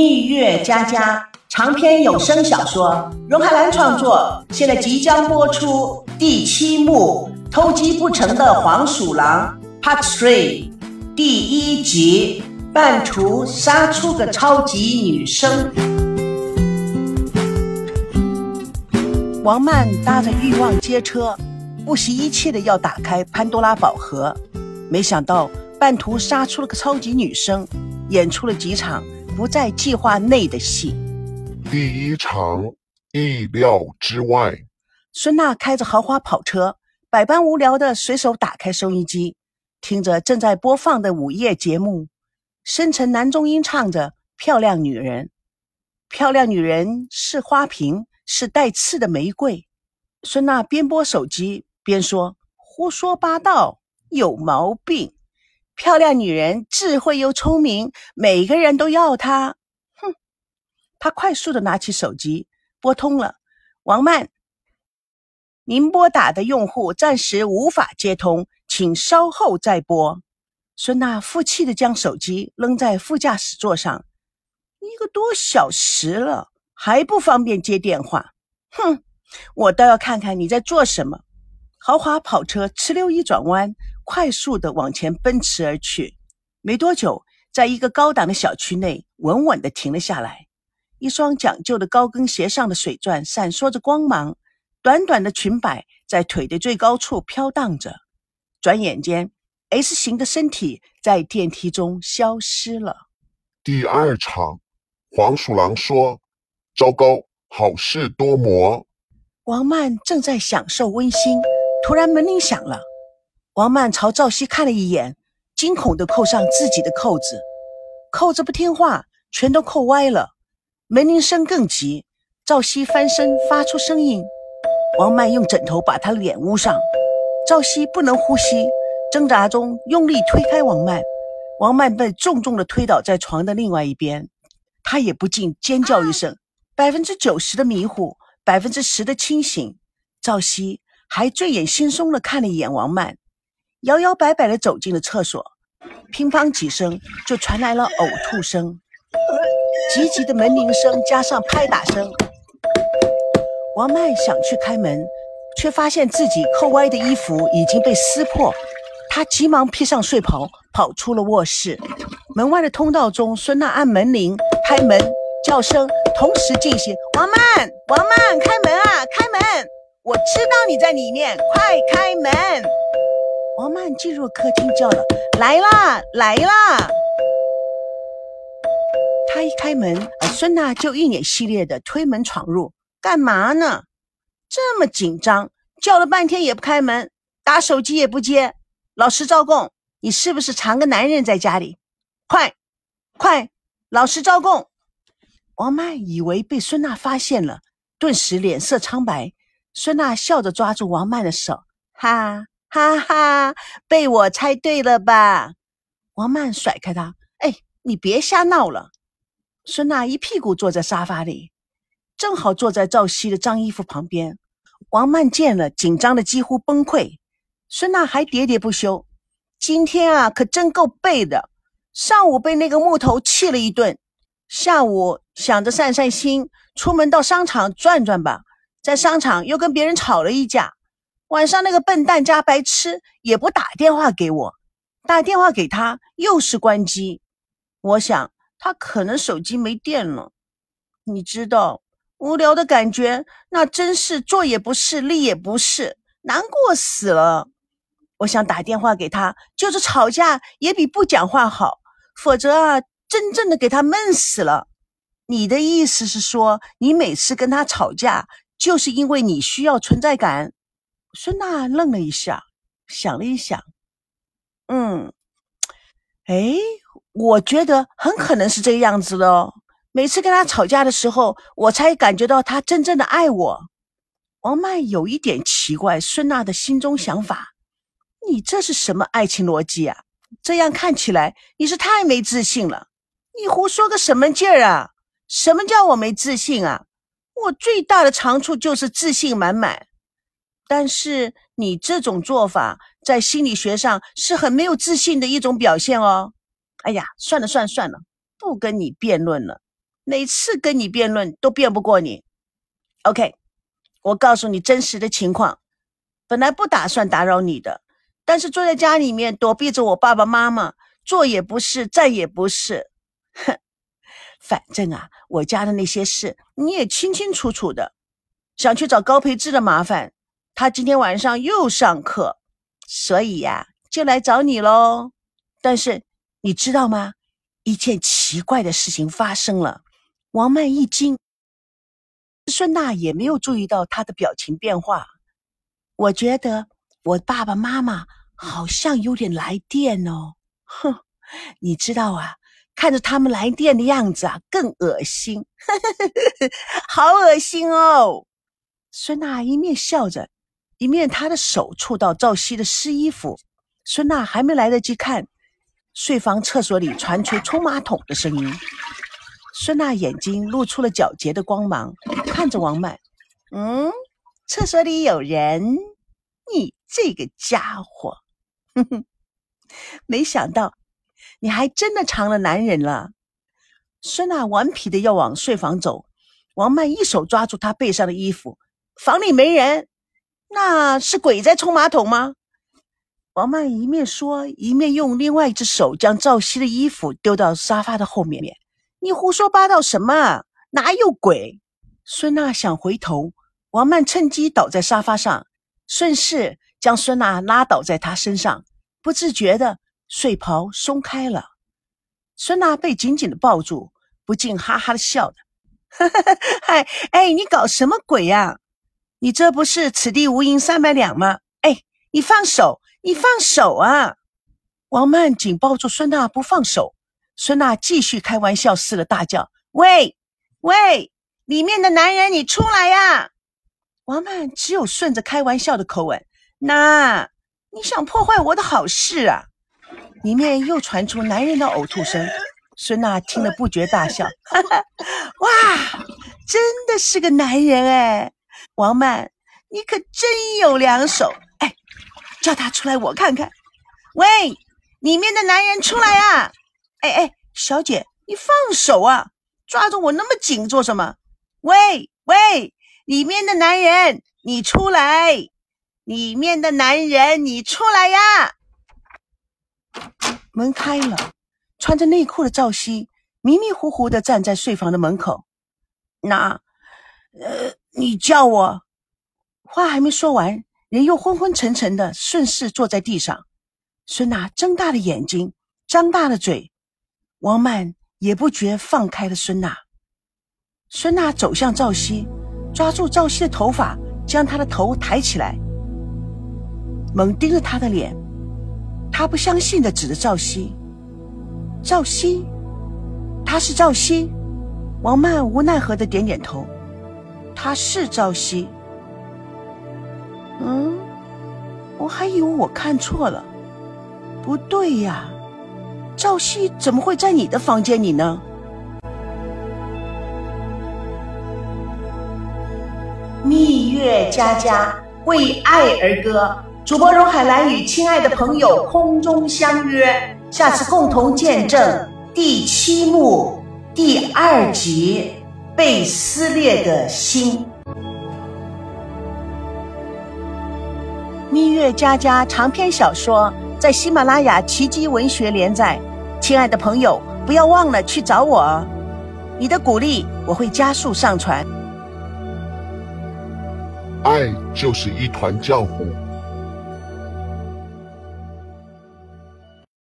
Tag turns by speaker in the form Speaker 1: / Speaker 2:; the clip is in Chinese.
Speaker 1: 蜜月佳佳长篇有声小说，荣海兰创作，现在即将播出第七幕《偷鸡不成的黄鼠狼》Part Three 第一集，半途杀出个超级女生。王曼搭着欲望街车，不惜一切的要打开潘多拉宝盒，没想到半途杀出了个超级女生，演出了几场。不在计划内的戏。
Speaker 2: 第一场意料之外。
Speaker 1: 孙娜开着豪华跑车，百般无聊的随手打开收音机，听着正在播放的午夜节目，深沉男中音唱着《漂亮女人》。漂亮女人是花瓶，是带刺的玫瑰。孙娜边拨手机边说：“胡说八道，有毛病。”漂亮女人，智慧又聪明，每个人都要她。哼！他快速的拿起手机，拨通了。王曼，您拨打的用户暂时无法接通，请稍后再拨。孙娜负气的将手机扔在副驾驶座上。一个多小时了，还不方便接电话？哼！我倒要看看你在做什么。豪华跑车哧溜一转弯。快速的往前奔驰而去，没多久，在一个高档的小区内稳稳的停了下来。一双讲究的高跟鞋上的水钻闪烁着光芒，短短的裙摆在腿的最高处飘荡着。转眼间，S 型的身体在电梯中消失了。
Speaker 2: 第二场，黄鼠狼说：“糟糕，好事多磨。”
Speaker 1: 王曼正在享受温馨，突然门铃响了。王曼朝赵熙看了一眼，惊恐地扣上自己的扣子，扣子不听话，全都扣歪了。门铃声更急，赵熙翻身发出声音。王曼用枕头把他脸捂上，赵熙不能呼吸，挣扎中用力推开王曼，王曼被重重地推倒在床的另外一边，他也不禁尖叫一声。百分之九十的迷糊，百分之十的清醒。赵熙还醉眼惺忪地看了一眼王曼。摇摇摆摆地走进了厕所，乒乓几声就传来了呕吐声，急急的门铃声加上拍打声。王曼想去开门，却发现自己扣歪的衣服已经被撕破，她急忙披上睡袍，跑出了卧室。门外的通道中，孙娜按门铃，开门，叫声同时进行。王曼，王曼，开门啊，开门！我知道你在里面，快开门！王曼进入客厅，叫了：“来啦，来啦！”他一开门，孙娜就一脸系列的推门闯入，干嘛呢？这么紧张，叫了半天也不开门，打手机也不接。老实招供，你是不是藏个男人在家里？快，快，老实招供！王曼以为被孙娜发现了，顿时脸色苍白。孙娜笑着抓住王曼的手，哈。哈哈，被我猜对了吧？王曼甩开他，哎，你别瞎闹了。孙娜一屁股坐在沙发里，正好坐在赵熙的脏衣服旁边。王曼见了，紧张的几乎崩溃。孙娜还喋喋不休：“今天啊，可真够背的。上午被那个木头气了一顿，下午想着散散心，出门到商场转转吧，在商场又跟别人吵了一架。”晚上那个笨蛋加白痴也不打电话给我，打电话给他又是关机。我想他可能手机没电了。你知道，无聊的感觉，那真是坐也不是，立也不是，难过死了。我想打电话给他，就是吵架也比不讲话好，否则啊，真正的给他闷死了。你的意思是说，你每次跟他吵架，就是因为你需要存在感？孙娜愣了一下，想了一想，嗯，哎，我觉得很可能是这个样子的哦。每次跟他吵架的时候，我才感觉到他真正的爱我。王曼有一点奇怪孙娜的心中想法，你这是什么爱情逻辑啊？这样看起来你是太没自信了。你胡说个什么劲儿啊？什么叫我没自信啊？我最大的长处就是自信满满。但是你这种做法在心理学上是很没有自信的一种表现哦。哎呀，算了算了算了，不跟你辩论了。每次跟你辩论都辩不过你。OK，我告诉你真实的情况。本来不打算打扰你的，但是坐在家里面躲避着我爸爸妈妈，坐也不是，站也不是。哼，反正啊，我家的那些事你也清清楚楚的。想去找高培志的麻烦，他今天晚上又上课，所以呀，就来找你喽。但是你知道吗？一件奇怪的事情发生了。王曼一惊，孙娜也没有注意到他的表情变化。我觉得我爸爸妈妈好像有点来电哦。哼，你知道啊，看着他们来电的样子啊，更恶心，好恶心哦。孙娜一面笑着，一面他的手触到赵熙的湿衣服。孙娜还没来得及看，睡房厕所里传出冲马桶的声音。孙娜眼睛露出了皎洁的光芒，看着王曼：“嗯，厕所里有人。”你这个家伙，哼哼，没想到你还真的成了男人了。孙娜顽皮的要往睡房走，王曼一手抓住她背上的衣服。房里没人，那是鬼在冲马桶吗？王曼一面说，一面用另外一只手将赵熙的衣服丢到沙发的后面。你胡说八道什么？哪有鬼？孙娜想回头，王曼趁机倒在沙发上。顺势将孙娜拉倒在他身上，不自觉的睡袍松开了。孙娜被紧紧的抱住，不禁哈哈的笑着：“嗨，哎，你搞什么鬼呀？你这不是此地无银三百两吗？哎，你放手，你放手啊！”王曼紧抱住孙娜不放手，孙娜继续开玩笑似的大叫：“喂，喂，里面的男人，你出来呀！”王曼只有顺着开玩笑的口吻：“那你想破坏我的好事啊？”里面又传出男人的呕吐声。孙娜听了不觉大笑：“哈哈，哇，真的是个男人哎！王曼，你可真有两手！哎，叫他出来我看看。喂，里面的男人出来啊！哎哎，小姐，你放手啊！抓着我那么紧做什么？喂喂！”里面的男人，你出来！里面的男人，你出来呀！门开了，穿着内裤的赵熙迷迷糊糊的站在睡房的门口。那，呃，你叫我？话还没说完，人又昏昏沉沉的顺势坐在地上。孙娜睁大了眼睛，张大了嘴。王曼也不觉放开了孙娜。孙娜走向赵熙。抓住赵熙的头发，将他的头抬起来，猛盯着他的脸。他不相信的指着赵熙：“赵熙，他是赵熙。”王曼无奈何的点点头：“他是赵熙。”嗯，我还以为我看错了。不对呀，赵熙怎么会在你的房间里呢？蜜月佳佳为爱而歌，主播荣海兰与亲爱的朋友空中相约，下次共同见证第七幕第二集被撕裂的心。蜜月佳佳长篇小说在喜马拉雅奇迹文学连载，亲爱的朋友不要忘了去找我哦，你的鼓励我会加速上传。
Speaker 2: 爱就是一团浆糊。